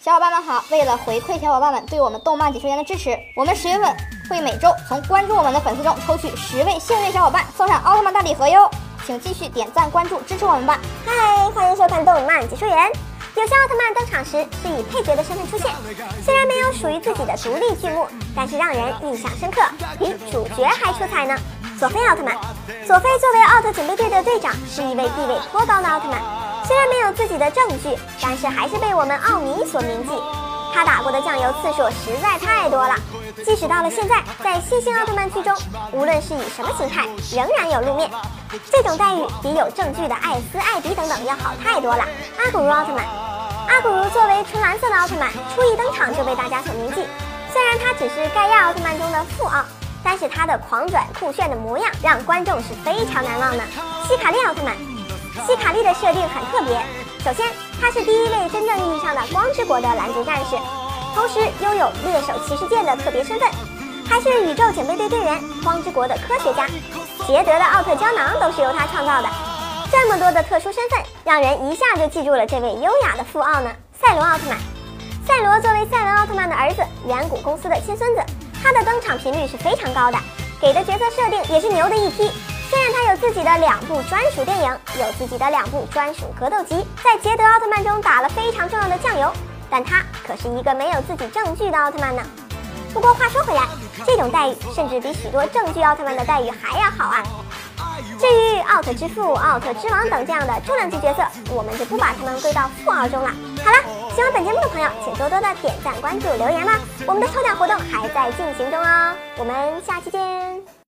小伙伴们好！为了回馈小伙伴们对我们动漫解说员的支持，我们十月份会每周从关注我们的粉丝中抽取十位幸运小伙伴，送上奥特曼大礼盒哟！请继续点赞、关注、支持我们吧！嗨，欢迎收看动漫解说员。有些奥特曼登场时是以配角的身份出现，虽然没有属于自己的独立剧目，但是让人印象深刻，比主角还出彩呢。佐菲奥特曼，佐菲作为奥特警备队的队长，是一位地位颇高的奥特曼。虽然没有自己的证据，但是还是被我们奥迷所铭记。他打过的酱油次数实在太多了，即使到了现在，在新星奥特曼剧中，无论是以什么形态，仍然有露面。这种待遇比有证据的艾斯、艾迪等等要好太多了。阿古茹奥特曼，阿古茹作为纯蓝色的奥特曼，初一登场就被大家所铭记。虽然他只是盖亚奥特曼中的副奥。但是他的狂拽酷炫的模样让观众是非常难忘的。希卡利奥特曼，希卡利的设定很特别。首先，他是第一位真正意义上的光之国的蓝族战士，同时拥有猎手骑士剑的特别身份，还是宇宙警备队队员、光之国的科学家。捷德的奥特胶囊都是由他创造的。这么多的特殊身份，让人一下就记住了这位优雅的富奥呢。赛罗奥特曼，赛罗作为赛文奥特曼的儿子，远古公司的亲孙子。他的登场频率是非常高的，给的角色设定也是牛的一批。虽然他有自己的两部专属电影，有自己的两部专属格斗集，在捷德奥特曼中打了非常重要的酱油，但他可是一个没有自己证据的奥特曼呢。不过话说回来，这种待遇甚至比许多证据奥特曼的待遇还要好啊。至于奥特之父、奥特之王等这样的重量级角色，我们就不把他们归到富奥中了。好了。喜欢本节目的朋友，请多多的点赞、关注、留言吧！我们的抽奖活动还在进行中哦，我们下期见。